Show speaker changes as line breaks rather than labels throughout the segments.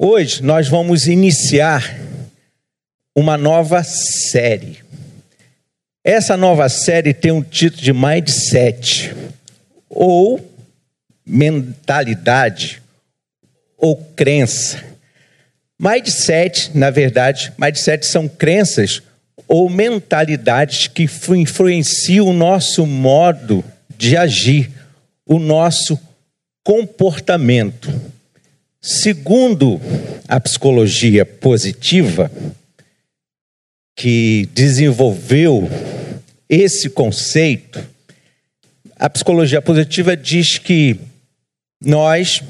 Hoje nós vamos iniciar uma nova série. Essa nova série tem um título de Mindset, ou mentalidade, ou crença. Mindset, na verdade, mindset são crenças ou mentalidades que influenciam o nosso modo de agir, o nosso comportamento. Segundo a psicologia positiva, que desenvolveu esse conceito, a psicologia positiva diz que nós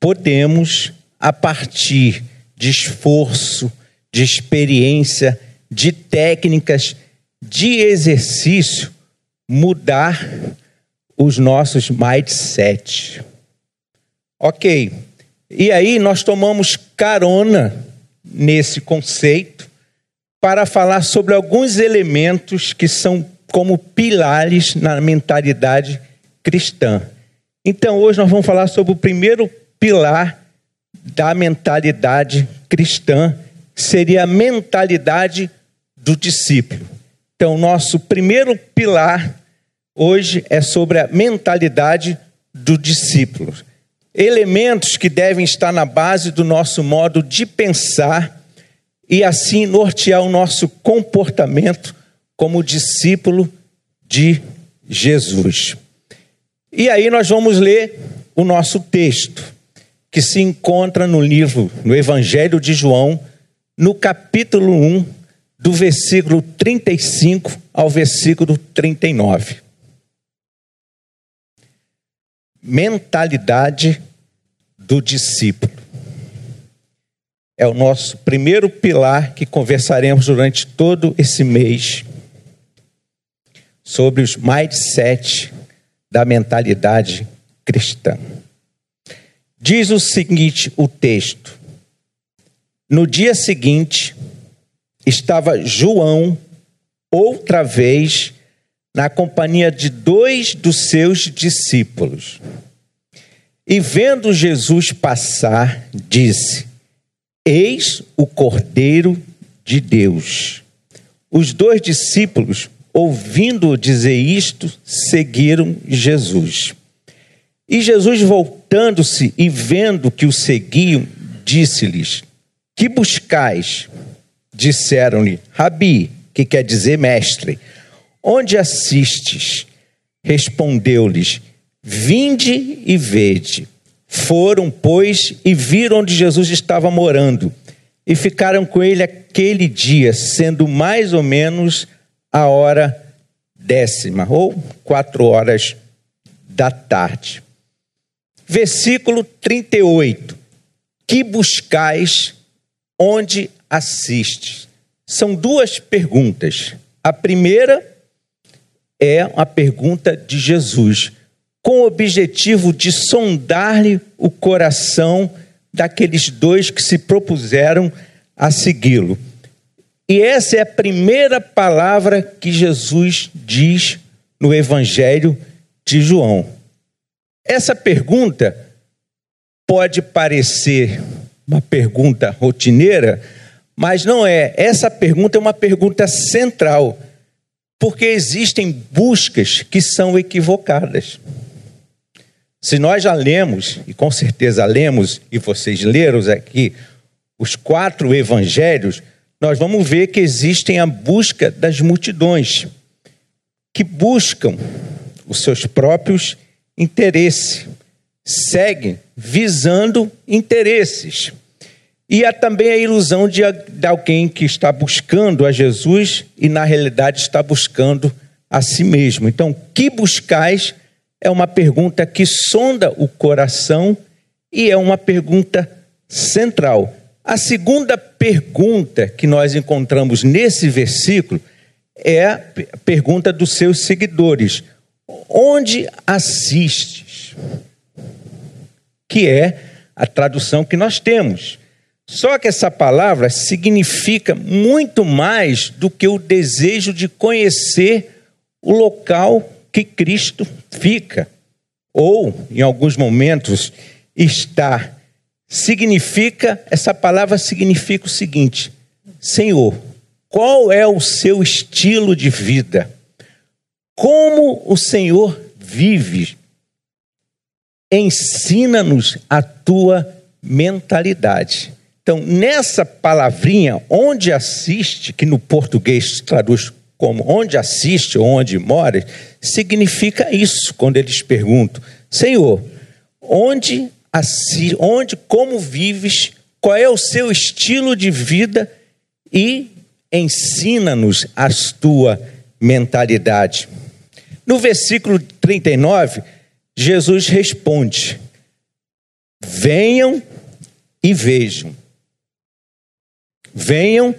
podemos, a partir de esforço, de experiência, de técnicas, de exercício, mudar os nossos mindset. Ok, e aí nós tomamos carona nesse conceito para falar sobre alguns elementos que são como pilares na mentalidade cristã. Então hoje nós vamos falar sobre o primeiro pilar da mentalidade cristã, seria a mentalidade do discípulo. Então nosso primeiro pilar hoje é sobre a mentalidade do discípulo elementos que devem estar na base do nosso modo de pensar e assim nortear o nosso comportamento como discípulo de Jesus. E aí nós vamos ler o nosso texto, que se encontra no livro, no Evangelho de João, no capítulo 1, do versículo 35 ao versículo 39. Mentalidade do discípulo. É o nosso primeiro pilar que conversaremos durante todo esse mês sobre os mindset da mentalidade cristã. Diz o seguinte o texto: No dia seguinte, estava João outra vez na companhia de dois dos seus discípulos. E vendo Jesus passar, disse: Eis o Cordeiro de Deus. Os dois discípulos, ouvindo-o dizer isto, seguiram Jesus. E Jesus, voltando-se e vendo que o seguiam, disse-lhes: Que buscais? Disseram-lhe: Rabi, que quer dizer mestre. Onde assistes? Respondeu-lhes: Vinde e vede. Foram, pois, e viram onde Jesus estava morando, e ficaram com ele aquele dia, sendo mais ou menos a hora décima, ou quatro horas da tarde. Versículo 38. Que buscais onde assistes? São duas perguntas. A primeira é a pergunta de Jesus com o objetivo de sondar-lhe o coração daqueles dois que se propuseram a segui-lo. E essa é a primeira palavra que Jesus diz no Evangelho de João. Essa pergunta pode parecer uma pergunta rotineira, mas não é. Essa pergunta é uma pergunta central, porque existem buscas que são equivocadas. Se nós já lemos, e com certeza lemos, e vocês leram aqui, os quatro evangelhos, nós vamos ver que existem a busca das multidões, que buscam os seus próprios interesses, seguem visando interesses. E há também a ilusão de, de alguém que está buscando a Jesus e, na realidade, está buscando a si mesmo. Então, que buscais? é uma pergunta que sonda o coração e é uma pergunta central. A segunda pergunta que nós encontramos nesse versículo é a pergunta dos seus seguidores: Onde assistes? Que é a tradução que nós temos. Só que essa palavra significa muito mais do que o desejo de conhecer o local que Cristo fica, ou, em alguns momentos, está significa, essa palavra significa o seguinte: Senhor, qual é o seu estilo de vida? Como o Senhor vive? Ensina-nos a tua mentalidade. Então, nessa palavrinha, onde assiste, que no português traduz como onde assiste ou onde mora, significa isso quando eles perguntam: Senhor, onde, assi onde como vives, qual é o seu estilo de vida e ensina-nos a tua mentalidade. No versículo 39, Jesus responde: Venham e vejam. Venham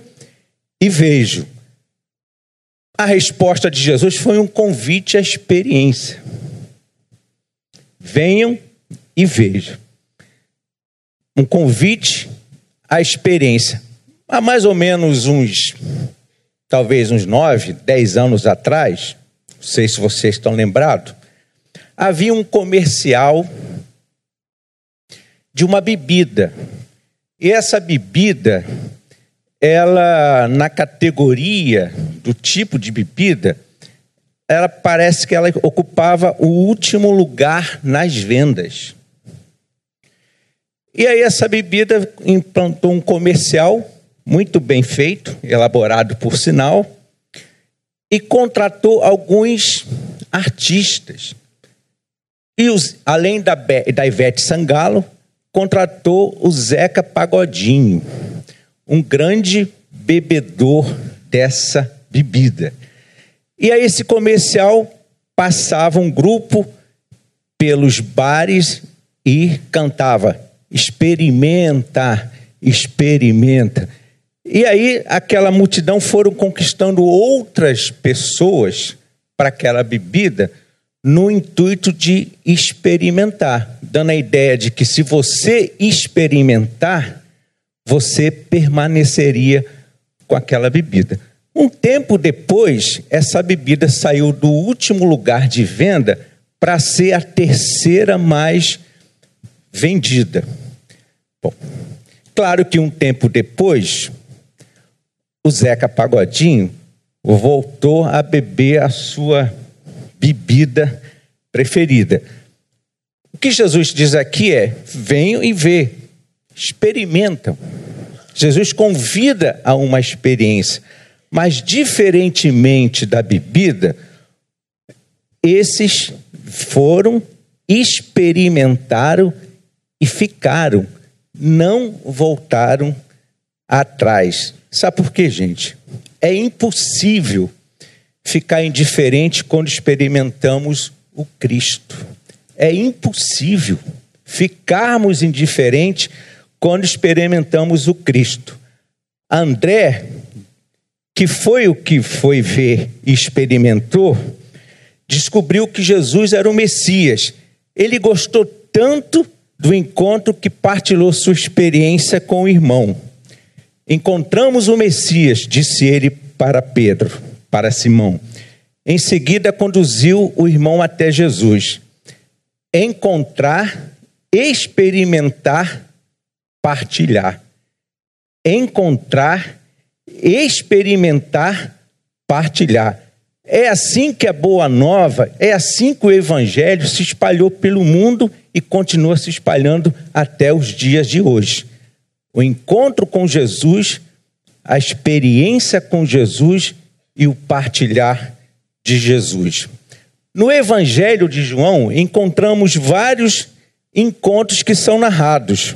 e vejam. A resposta de Jesus foi um convite à experiência. Venham e vejam. Um convite à experiência. Há mais ou menos uns, talvez uns nove, dez anos atrás, não sei se vocês estão lembrados, havia um comercial de uma bebida. E essa bebida ela na categoria do tipo de bebida, ela parece que ela ocupava o último lugar nas vendas. E aí essa bebida implantou um comercial muito bem feito, elaborado por sinal, e contratou alguns artistas. E os, além da, da Ivete Sangalo, contratou o Zeca Pagodinho um grande bebedor dessa bebida. E aí esse comercial passava um grupo pelos bares e cantava: experimenta, experimenta. E aí aquela multidão foram conquistando outras pessoas para aquela bebida no intuito de experimentar, dando a ideia de que se você experimentar, você permaneceria com aquela bebida. Um tempo depois, essa bebida saiu do último lugar de venda para ser a terceira mais vendida. Bom, claro que um tempo depois, o Zeca Pagodinho voltou a beber a sua bebida preferida. O que Jesus diz aqui é: venham e vê, experimentam. Jesus convida a uma experiência, mas diferentemente da bebida, esses foram, experimentaram e ficaram, não voltaram atrás. Sabe por quê, gente? É impossível ficar indiferente quando experimentamos o Cristo. É impossível ficarmos indiferentes quando experimentamos o Cristo. André, que foi o que foi ver e experimentou, descobriu que Jesus era o Messias. Ele gostou tanto do encontro que partilhou sua experiência com o irmão. Encontramos o Messias, disse ele para Pedro, para Simão. Em seguida, conduziu o irmão até Jesus. Encontrar, experimentar partilhar, encontrar, experimentar, partilhar. É assim que a boa nova, é assim que o evangelho se espalhou pelo mundo e continua se espalhando até os dias de hoje. O encontro com Jesus, a experiência com Jesus e o partilhar de Jesus. No Evangelho de João, encontramos vários encontros que são narrados.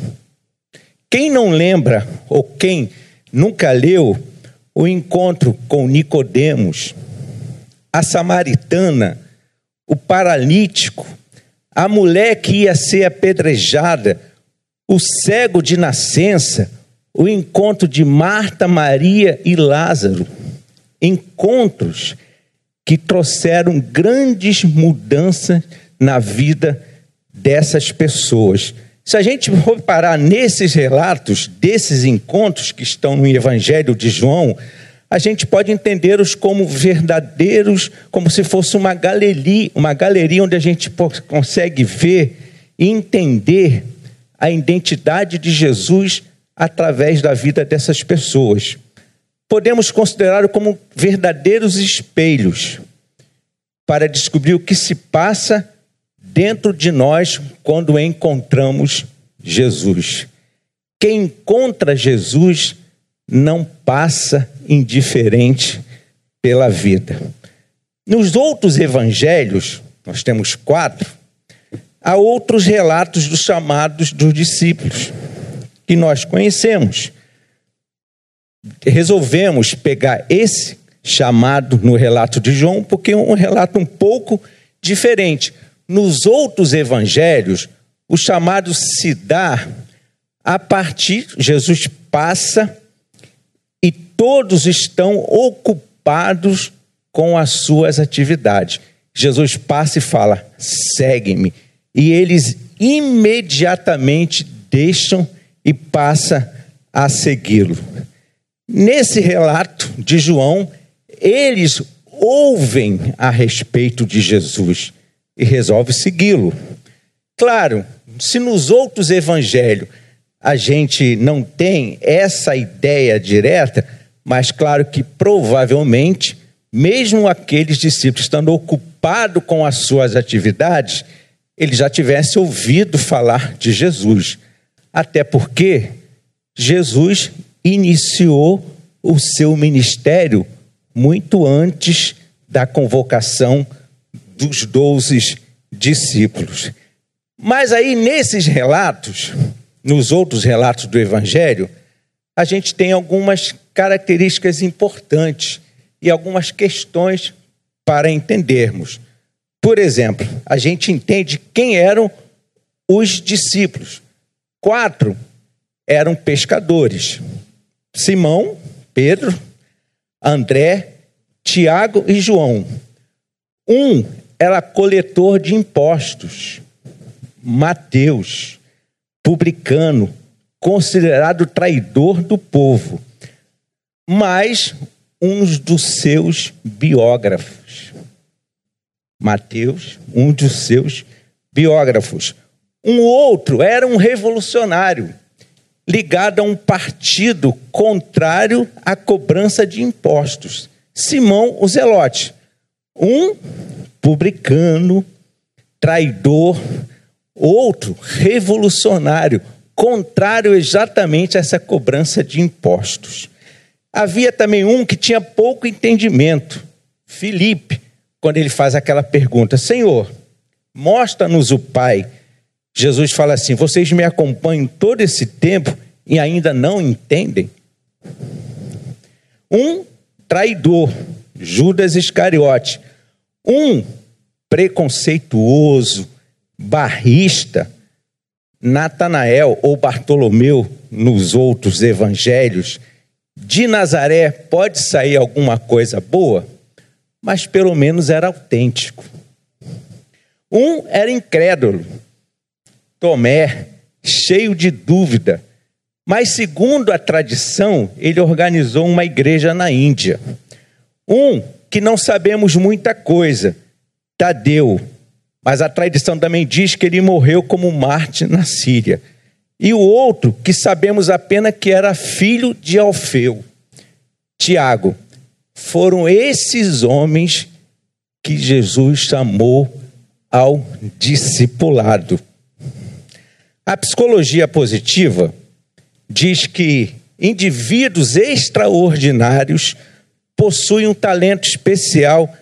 Quem não lembra ou quem nunca leu o encontro com Nicodemos, a samaritana, o paralítico, a mulher que ia ser apedrejada, o cego de nascença, o encontro de Marta, Maria e Lázaro, encontros que trouxeram grandes mudanças na vida dessas pessoas. Se a gente for parar nesses relatos, desses encontros que estão no Evangelho de João, a gente pode entendê-los como verdadeiros, como se fosse uma galeria, uma galeria onde a gente consegue ver e entender a identidade de Jesus através da vida dessas pessoas. Podemos considerá-lo como verdadeiros espelhos para descobrir o que se passa dentro de nós quando encontramos Jesus. Quem encontra Jesus não passa indiferente pela vida. Nos outros evangelhos, nós temos quatro, há outros relatos dos chamados dos discípulos, que nós conhecemos. Resolvemos pegar esse chamado no relato de João, porque é um relato um pouco diferente. Nos outros evangelhos, o chamado se dá a partir, Jesus passa e todos estão ocupados com as suas atividades. Jesus passa e fala: segue-me. E eles imediatamente deixam e passa a segui-lo. Nesse relato de João, eles ouvem a respeito de Jesus e resolvem segui-lo. Claro, se nos outros evangelhos a gente não tem essa ideia direta, mas claro que provavelmente, mesmo aqueles discípulos estando ocupados com as suas atividades, eles já tivessem ouvido falar de Jesus. Até porque Jesus iniciou o seu ministério muito antes da convocação dos doze discípulos. Mas aí, nesses relatos, nos outros relatos do Evangelho, a gente tem algumas características importantes e algumas questões para entendermos. Por exemplo, a gente entende quem eram os discípulos. Quatro eram pescadores: Simão, Pedro, André, Tiago e João. Um era coletor de impostos, Mateus, publicano, considerado traidor do povo, mas uns dos seus biógrafos. Mateus, um dos seus biógrafos. Um outro era um revolucionário, ligado a um partido contrário à cobrança de impostos. Simão o Zelote, um publicano, traidor, outro revolucionário, contrário exatamente a essa cobrança de impostos. Havia também um que tinha pouco entendimento, Filipe, quando ele faz aquela pergunta: Senhor, mostra-nos o Pai. Jesus fala assim: Vocês me acompanham todo esse tempo e ainda não entendem? Um traidor, Judas Iscariote. Um preconceituoso, barrista, Natanael ou Bartolomeu nos outros evangelhos. De Nazaré pode sair alguma coisa boa, mas pelo menos era autêntico. Um era incrédulo, Tomé, cheio de dúvida, mas segundo a tradição, ele organizou uma igreja na Índia. Um que não sabemos muita coisa, Tadeu, mas a tradição também diz que ele morreu como Marte na Síria. E o outro, que sabemos apenas que era filho de Alfeu, Tiago. Foram esses homens que Jesus chamou ao discipulado. A psicologia positiva diz que indivíduos extraordinários possuem um talento especial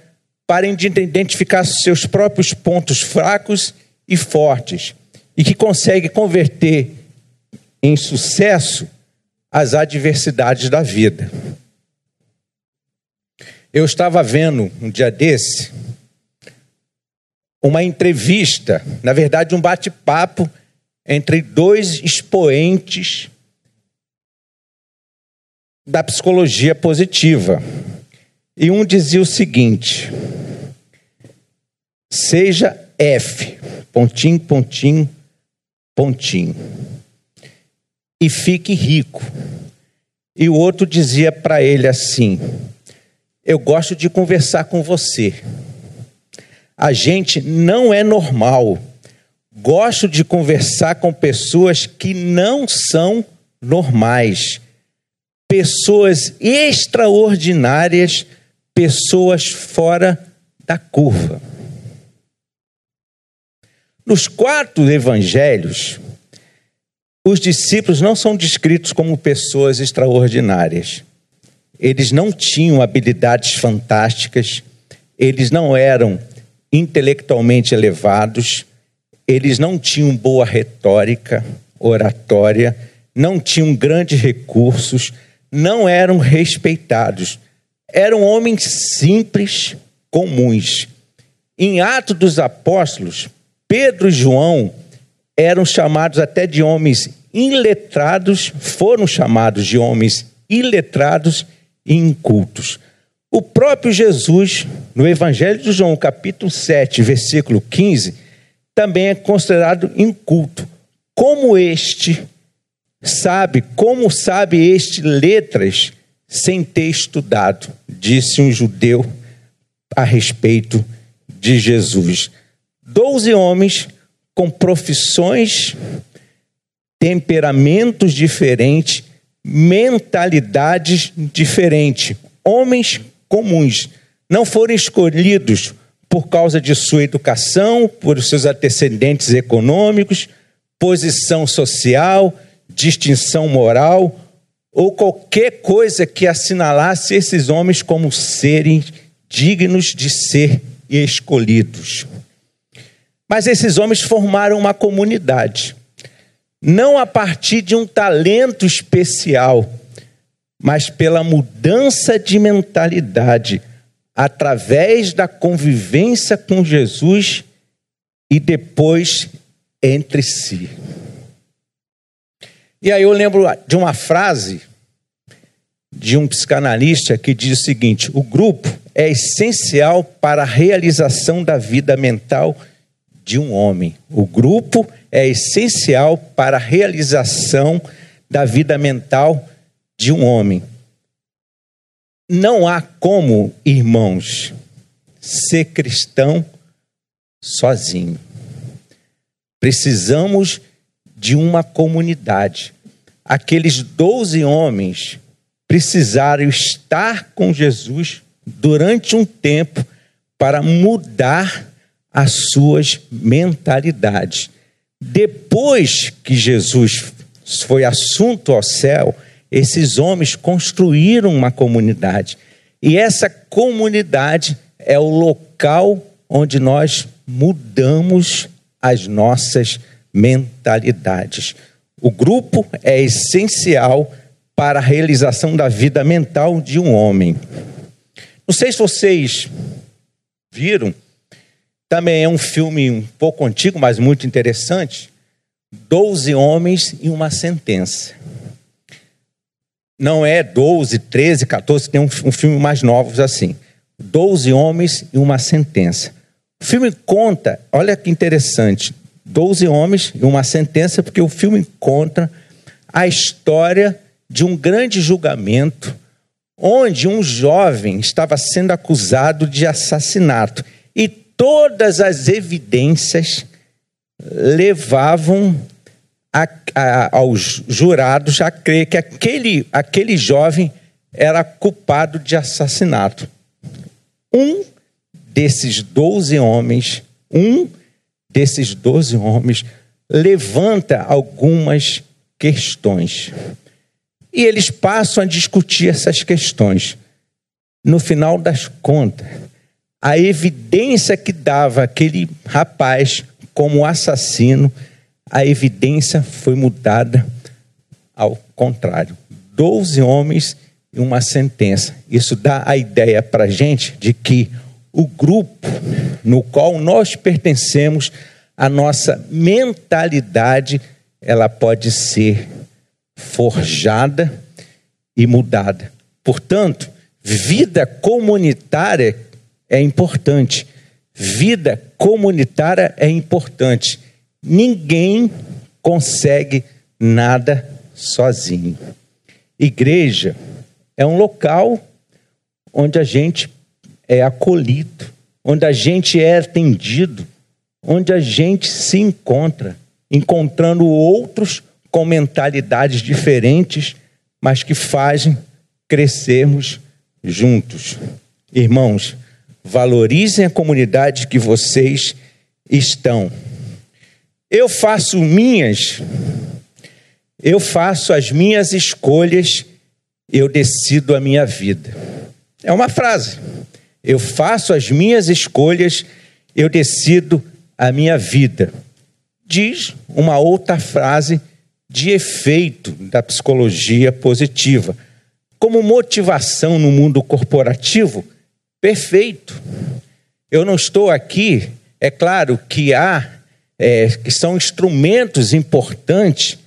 para identificar seus próprios pontos fracos e fortes e que conseguem converter em sucesso as adversidades da vida. Eu estava vendo um dia desse uma entrevista, na verdade, um bate-papo entre dois expoentes da psicologia positiva. E um dizia o seguinte: seja F, pontinho, pontinho, pontinho, e fique rico. E o outro dizia para ele assim: Eu gosto de conversar com você. A gente não é normal. Gosto de conversar com pessoas que não são normais, pessoas extraordinárias, pessoas fora da curva. Nos quatro evangelhos, os discípulos não são descritos como pessoas extraordinárias. Eles não tinham habilidades fantásticas, eles não eram intelectualmente elevados, eles não tinham boa retórica, oratória, não tinham grandes recursos, não eram respeitados. Eram homens simples, comuns. Em Atos dos Apóstolos, Pedro e João eram chamados até de homens iletrados, foram chamados de homens iletrados e incultos. O próprio Jesus, no Evangelho de João, capítulo 7, versículo 15, também é considerado inculto. Como este sabe, como sabe este letras sem ter estudado, disse um judeu a respeito de Jesus. Doze homens com profissões, temperamentos diferentes, mentalidades diferentes, homens comuns, não foram escolhidos por causa de sua educação, por seus antecedentes econômicos, posição social, distinção moral ou qualquer coisa que assinalasse esses homens como serem dignos de ser escolhidos. Mas esses homens formaram uma comunidade, não a partir de um talento especial, mas pela mudança de mentalidade através da convivência com Jesus e depois entre si. E aí eu lembro de uma frase de um psicanalista que diz o seguinte: o grupo é essencial para a realização da vida mental de um homem. O grupo é essencial para a realização da vida mental de um homem. Não há como, irmãos, ser cristão sozinho. Precisamos de uma comunidade. Aqueles doze homens precisaram estar com Jesus durante um tempo para mudar as suas mentalidades. Depois que Jesus foi assunto ao céu, esses homens construíram uma comunidade. E essa comunidade é o local onde nós mudamos as nossas mentalidades. O grupo é essencial para a realização da vida mental de um homem. Não sei se vocês viram, também é um filme um pouco antigo, mas muito interessante. Doze homens e uma sentença não é 12, 13, 14, tem um, filme mais novos assim. 12 homens e uma sentença. O filme conta, olha que interessante, 12 homens e uma sentença, porque o filme conta a história de um grande julgamento onde um jovem estava sendo acusado de assassinato e todas as evidências levavam a, a, aos jurados a crer que aquele, aquele jovem era culpado de assassinato. Um desses doze homens, um desses doze homens, levanta algumas questões. E eles passam a discutir essas questões. No final das contas, a evidência que dava aquele rapaz como assassino a evidência foi mudada ao contrário. Doze homens e uma sentença. Isso dá a ideia para gente de que o grupo no qual nós pertencemos, a nossa mentalidade, ela pode ser forjada e mudada. Portanto, vida comunitária é importante. Vida comunitária é importante. Ninguém consegue nada sozinho. Igreja é um local onde a gente é acolhido, onde a gente é atendido, onde a gente se encontra, encontrando outros com mentalidades diferentes, mas que fazem crescermos juntos. Irmãos, valorizem a comunidade que vocês estão. Eu faço minhas, eu faço as minhas escolhas, eu decido a minha vida. É uma frase. Eu faço as minhas escolhas, eu decido a minha vida. Diz uma outra frase de efeito da psicologia positiva. Como motivação no mundo corporativo, perfeito. Eu não estou aqui, é claro que há, é, que são instrumentos importantes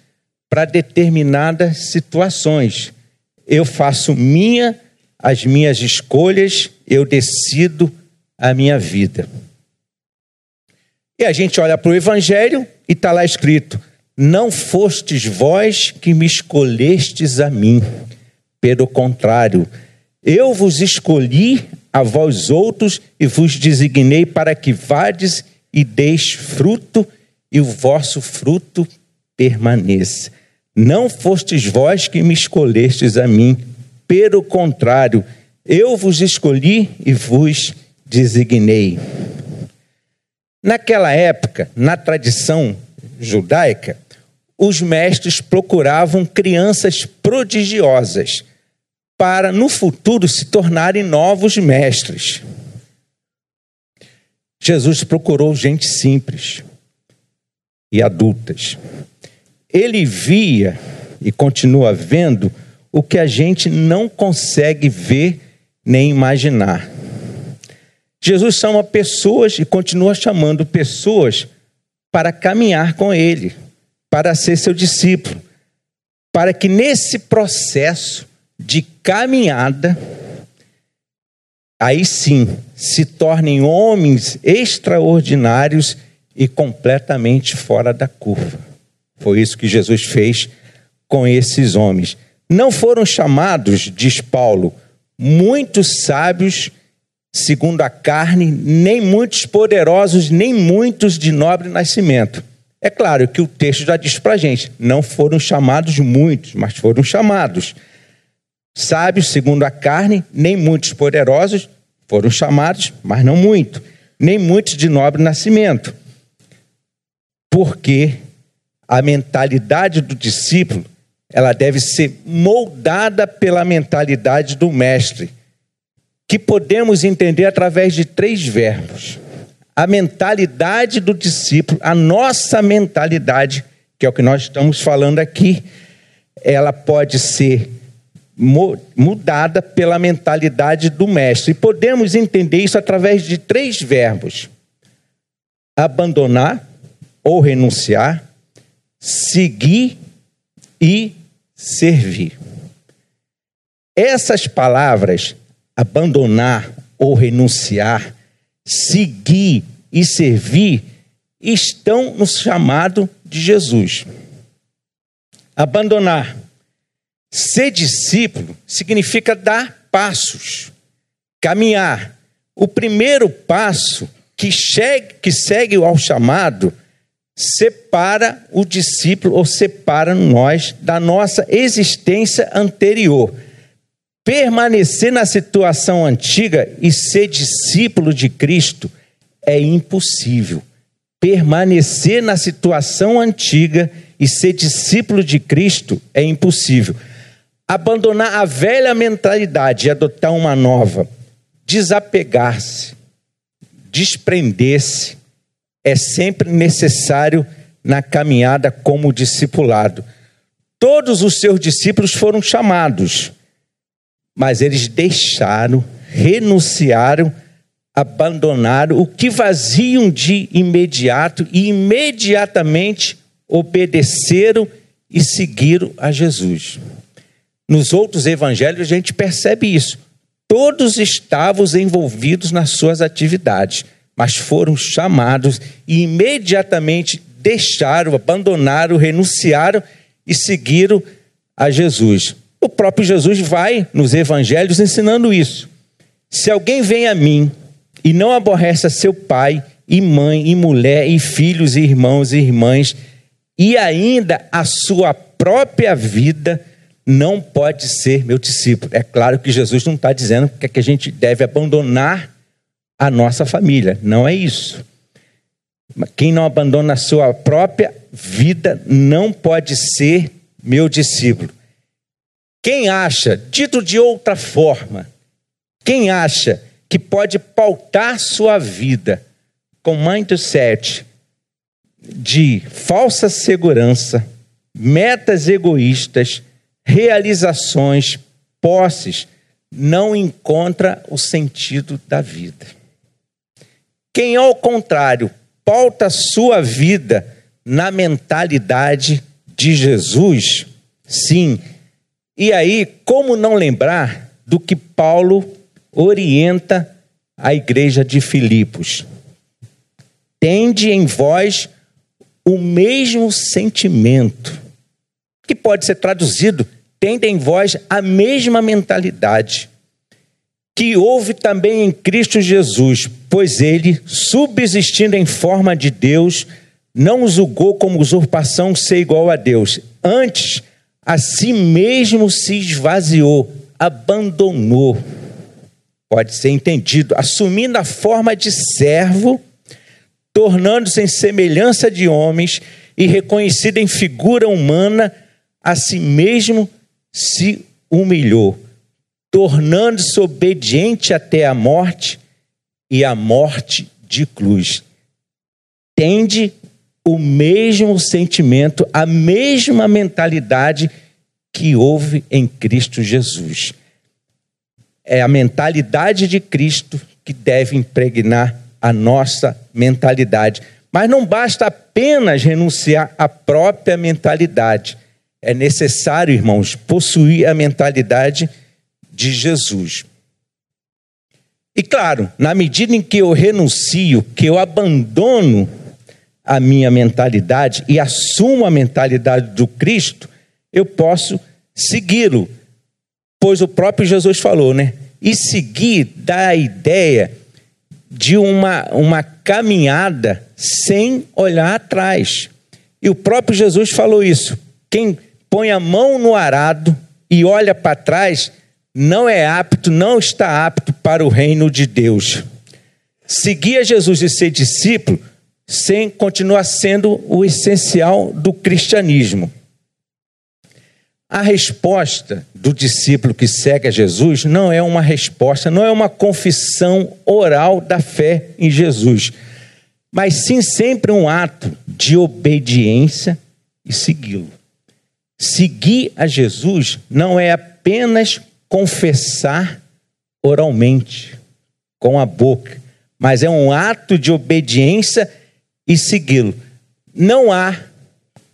para determinadas situações. Eu faço minha as minhas escolhas, eu decido a minha vida. E a gente olha para o Evangelho e está lá escrito: Não fostes vós que me escolhestes a mim, pelo contrário, eu vos escolhi a vós outros e vos designei para que vades e deis fruto e o vosso fruto permaneça. Não fostes vós que me escolhestes a mim, pelo contrário, eu vos escolhi e vos designei. Naquela época, na tradição judaica, os mestres procuravam crianças prodigiosas para no futuro se tornarem novos mestres. Jesus procurou gente simples e adultas. Ele via e continua vendo o que a gente não consegue ver nem imaginar. Jesus chama pessoas e continua chamando pessoas para caminhar com Ele, para ser seu discípulo, para que nesse processo de caminhada, aí sim se tornem homens extraordinários e completamente fora da curva. Foi isso que Jesus fez com esses homens. Não foram chamados, diz Paulo, muitos sábios segundo a carne, nem muitos poderosos, nem muitos de nobre nascimento. É claro que o texto já diz para a gente: não foram chamados muitos, mas foram chamados. Sábios, segundo a carne, nem muitos poderosos foram chamados, mas não muito, nem muitos de nobre nascimento. Porque a mentalidade do discípulo, ela deve ser moldada pela mentalidade do mestre, que podemos entender através de três verbos: a mentalidade do discípulo, a nossa mentalidade, que é o que nós estamos falando aqui, ela pode ser mudada pela mentalidade do mestre. E podemos entender isso através de três verbos: abandonar ou renunciar, seguir e servir. Essas palavras, abandonar ou renunciar, seguir e servir, estão no chamado de Jesus. Abandonar Ser discípulo significa dar passos, caminhar. O primeiro passo que, chegue, que segue ao chamado separa o discípulo ou separa nós da nossa existência anterior. Permanecer na situação antiga e ser discípulo de Cristo é impossível. Permanecer na situação antiga e ser discípulo de Cristo é impossível abandonar a velha mentalidade e adotar uma nova, desapegar-se, desprender-se, é sempre necessário na caminhada como discipulado. Todos os seus discípulos foram chamados, mas eles deixaram, renunciaram, abandonaram o que vaziam de imediato e imediatamente obedeceram e seguiram a Jesus. Nos outros evangelhos a gente percebe isso. Todos estavam envolvidos nas suas atividades, mas foram chamados e imediatamente deixaram, abandonaram, renunciaram e seguiram a Jesus. O próprio Jesus vai nos evangelhos ensinando isso. Se alguém vem a mim e não aborrece a seu pai e mãe, e mulher, e filhos, e irmãos e irmãs, e ainda a sua própria vida, não pode ser meu discípulo. É claro que Jesus não está dizendo que, é que a gente deve abandonar a nossa família, não é isso. Quem não abandona a sua própria vida não pode ser meu discípulo. Quem acha, dito de outra forma, quem acha que pode pautar sua vida com mindset de falsa segurança, metas egoístas, realizações, posses, não encontra o sentido da vida. Quem, ao contrário, pauta sua vida na mentalidade de Jesus, sim. E aí, como não lembrar do que Paulo orienta a igreja de Filipos? Tende em vós o mesmo sentimento, que pode ser traduzido, tende em vós a mesma mentalidade, que houve também em Cristo Jesus, pois ele, subsistindo em forma de Deus, não julgou como usurpação ser igual a Deus. Antes, a si mesmo se esvaziou, abandonou. Pode ser entendido, assumindo a forma de servo, tornando-se em semelhança de homens e reconhecido em figura humana, a si mesmo se humilhou, tornando-se obediente até a morte e a morte de cruz. Tende o mesmo sentimento, a mesma mentalidade que houve em Cristo Jesus. É a mentalidade de Cristo que deve impregnar a nossa mentalidade. Mas não basta apenas renunciar à própria mentalidade. É necessário, irmãos, possuir a mentalidade de Jesus. E claro, na medida em que eu renuncio, que eu abandono a minha mentalidade e assumo a mentalidade do Cristo, eu posso segui-lo. Pois o próprio Jesus falou, né? E seguir dá a ideia de uma, uma caminhada sem olhar atrás. E o próprio Jesus falou isso. Quem põe a mão no arado e olha para trás não é apto, não está apto para o reino de Deus. Seguir a Jesus e ser discípulo sem continuar sendo o essencial do cristianismo. A resposta do discípulo que segue a Jesus não é uma resposta, não é uma confissão oral da fé em Jesus, mas sim sempre um ato de obediência e segui-lo. Seguir a Jesus não é apenas confessar oralmente, com a boca, mas é um ato de obediência e segui-lo. Não há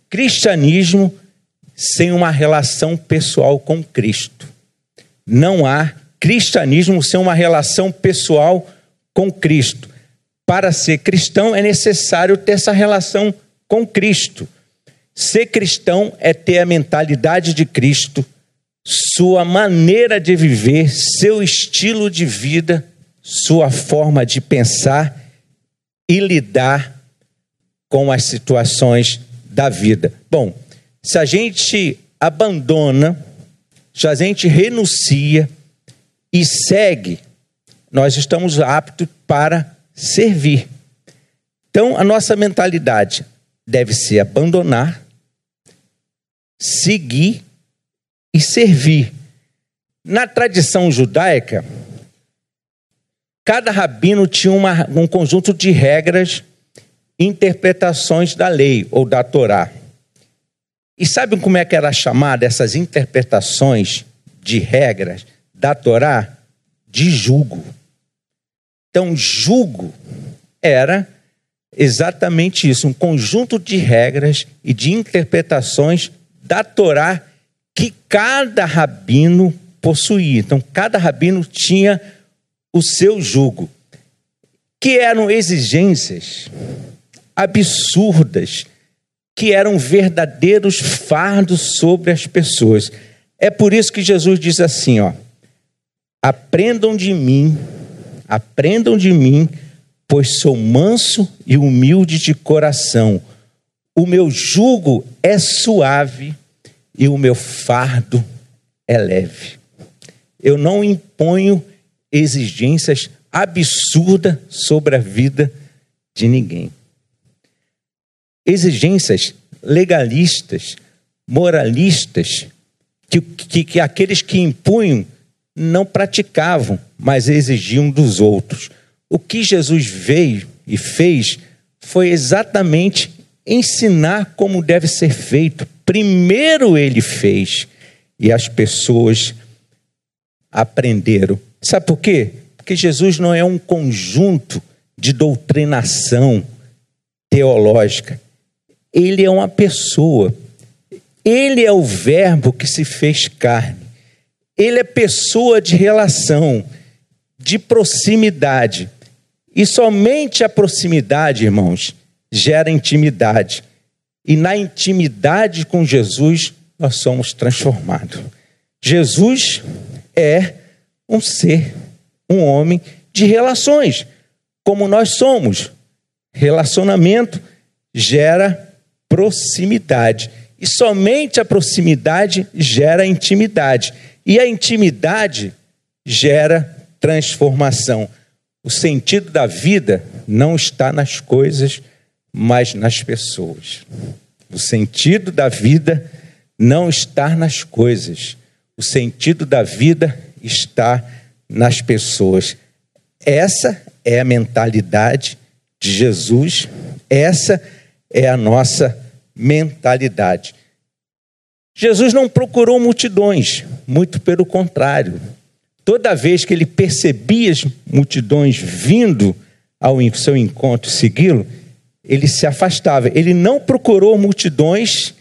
cristianismo sem uma relação pessoal com Cristo. Não há cristianismo sem uma relação pessoal com Cristo. Para ser cristão é necessário ter essa relação com Cristo. Ser cristão é ter a mentalidade de Cristo, sua maneira de viver, seu estilo de vida, sua forma de pensar e lidar com as situações da vida. Bom, se a gente abandona, se a gente renuncia e segue, nós estamos aptos para servir. Então, a nossa mentalidade deve ser abandonar, seguir e servir. Na tradição judaica, cada rabino tinha uma, um conjunto de regras interpretações da lei ou da Torá. E sabem como é que era chamada essas interpretações de regras da Torá? De jugo. Então, jugo era exatamente isso, um conjunto de regras e de interpretações da Torá que cada rabino possuía. Então, cada rabino tinha o seu jugo, que eram exigências absurdas que eram verdadeiros fardos sobre as pessoas. É por isso que Jesus diz assim, ó: Aprendam de mim, aprendam de mim, pois sou manso e humilde de coração. O meu jugo é suave e o meu fardo é leve. Eu não imponho exigências absurdas sobre a vida de ninguém. Exigências legalistas, moralistas, que, que, que aqueles que impunham não praticavam, mas exigiam dos outros. O que Jesus veio e fez foi exatamente ensinar como deve ser feito. Primeiro ele fez e as pessoas aprenderam. Sabe por quê? Porque Jesus não é um conjunto de doutrinação teológica. Ele é uma pessoa. Ele é o Verbo que se fez carne. Ele é pessoa de relação, de proximidade. E somente a proximidade, irmãos, gera intimidade. E na intimidade com Jesus, nós somos transformados. Jesus é um ser, um homem de relações, como nós somos. Relacionamento gera proximidade. E somente a proximidade gera intimidade. E a intimidade gera transformação. O sentido da vida não está nas coisas, mas nas pessoas. O sentido da vida não está nas coisas. O sentido da vida está nas pessoas. Essa é a mentalidade de Jesus, essa é a nossa mentalidade. Jesus não procurou multidões, muito pelo contrário toda vez que ele percebia as multidões vindo ao seu encontro segui-lo, ele se afastava. Ele não procurou multidões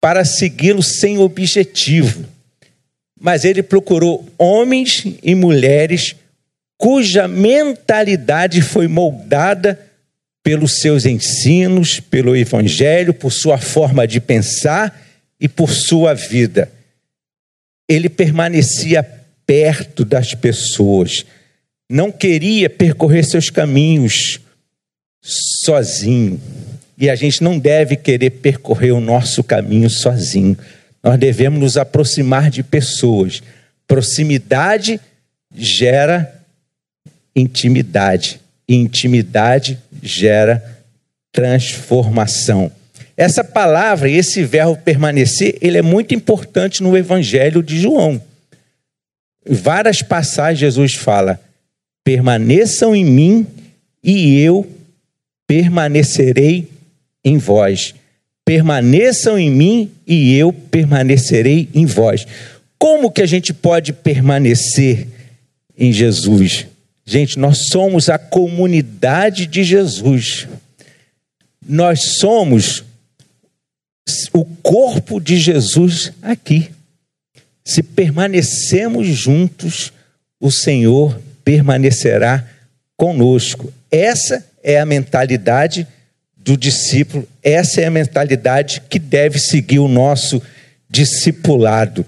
para segui-lo sem objetivo, mas ele procurou homens e mulheres cuja mentalidade foi moldada pelos seus ensinos, pelo evangelho, por sua forma de pensar e por sua vida. Ele permanecia perto das pessoas, não queria percorrer seus caminhos sozinho. E a gente não deve querer percorrer o nosso caminho sozinho. Nós devemos nos aproximar de pessoas. Proximidade gera intimidade. Intimidade gera transformação. Essa palavra, esse verbo permanecer, ele é muito importante no Evangelho de João. Em várias passagens, Jesus fala: permaneçam em mim e eu permanecerei em vós. Permaneçam em mim e eu permanecerei em vós. Como que a gente pode permanecer em Jesus? Gente, nós somos a comunidade de Jesus. Nós somos o corpo de Jesus aqui. Se permanecemos juntos, o Senhor permanecerá conosco. Essa é a mentalidade do discípulo, essa é a mentalidade que deve seguir o nosso discipulado.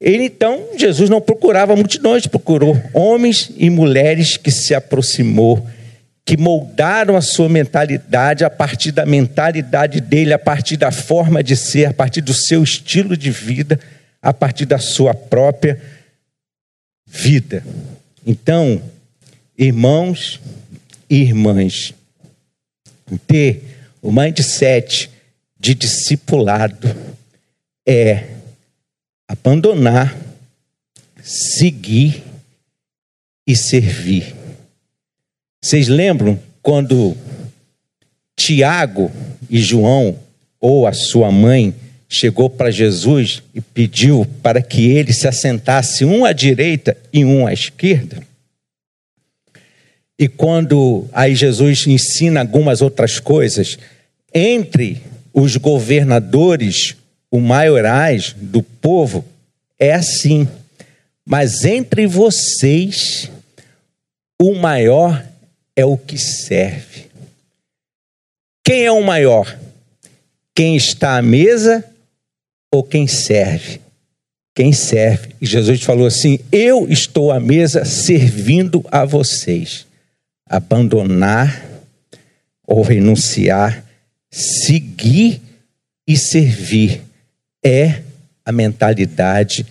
Ele então, Jesus não procurava multidões, procurou homens e mulheres que se aproximou, que moldaram a sua mentalidade a partir da mentalidade dele, a partir da forma de ser, a partir do seu estilo de vida a partir da sua própria vida. Então, irmãos irmãs, ter o mindset de discipulado é abandonar, seguir e servir. Vocês lembram quando Tiago e João, ou a sua mãe, chegou para Jesus e pediu para que ele se assentasse um à direita e um à esquerda. E quando aí Jesus ensina algumas outras coisas, entre os governadores, os maiorais do povo, é assim. Mas entre vocês, o maior é o que serve. Quem é o maior? Quem está à mesa ou quem serve? Quem serve. E Jesus falou assim: Eu estou à mesa servindo a vocês. Abandonar ou renunciar, seguir e servir é a mentalidade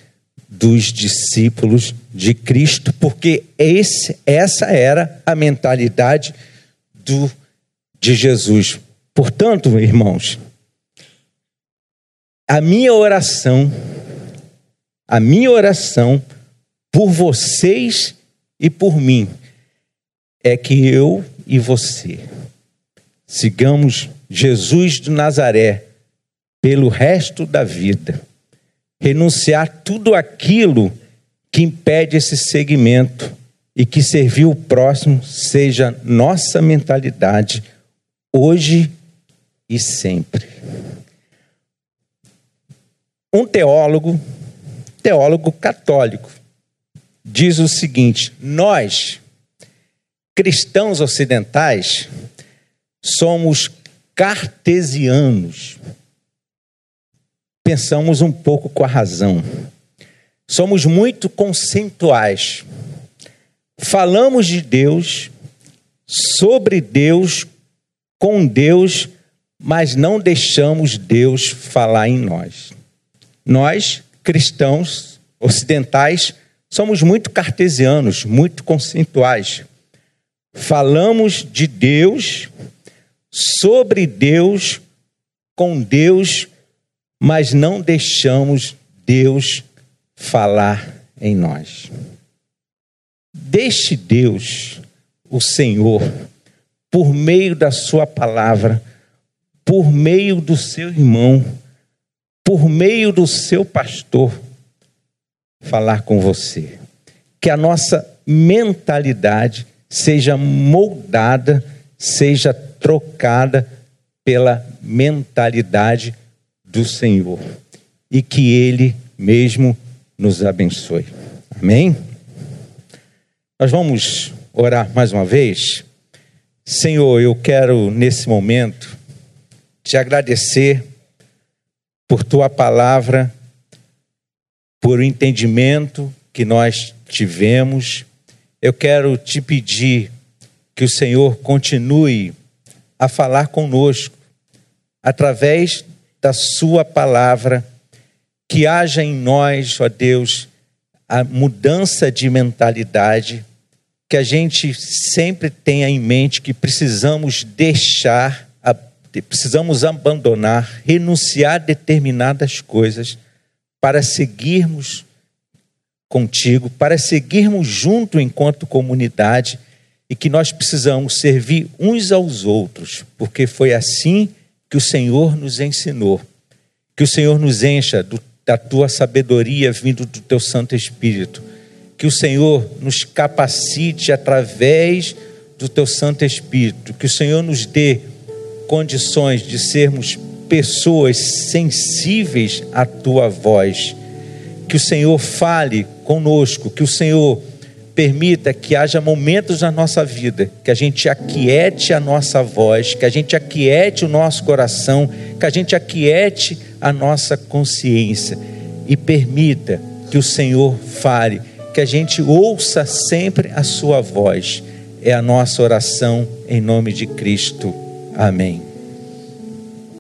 dos discípulos de Cristo, porque esse, essa era a mentalidade do, de Jesus. Portanto, irmãos, a minha oração, a minha oração por vocês e por mim é que eu e você sigamos Jesus de Nazaré pelo resto da vida. Renunciar tudo aquilo que impede esse segmento e que servir o próximo seja nossa mentalidade hoje e sempre. Um teólogo, teólogo católico, diz o seguinte: nós, cristãos ocidentais, somos cartesianos. Pensamos um pouco com a razão. Somos muito conceituais. Falamos de Deus, sobre Deus, com Deus, mas não deixamos Deus falar em nós. Nós, cristãos ocidentais, somos muito cartesianos, muito conceituais. Falamos de Deus, sobre Deus, com Deus, mas não deixamos Deus falar em nós. Deixe Deus, o Senhor, por meio da Sua palavra, por meio do seu irmão, por meio do seu pastor, falar com você. Que a nossa mentalidade seja moldada, seja trocada pela mentalidade do Senhor e que Ele mesmo nos abençoe. Amém? Nós vamos orar mais uma vez. Senhor, eu quero nesse momento te agradecer por tua palavra, por o entendimento que nós tivemos. Eu quero te pedir que o Senhor continue a falar conosco através da Sua palavra, que haja em nós, ó Deus, a mudança de mentalidade, que a gente sempre tenha em mente que precisamos deixar, precisamos abandonar, renunciar a determinadas coisas para seguirmos contigo, para seguirmos junto enquanto comunidade e que nós precisamos servir uns aos outros, porque foi assim que o Senhor nos ensinou. Que o Senhor nos encha do, da tua sabedoria vindo do teu Santo Espírito. Que o Senhor nos capacite através do teu Santo Espírito. Que o Senhor nos dê condições de sermos pessoas sensíveis à tua voz. Que o Senhor fale conosco, que o Senhor permita que haja momentos na nossa vida que a gente aquiete a nossa voz, que a gente aquiete o nosso coração, que a gente aquiete a nossa consciência e permita que o Senhor fale, que a gente ouça sempre a sua voz. É a nossa oração em nome de Cristo. Amém.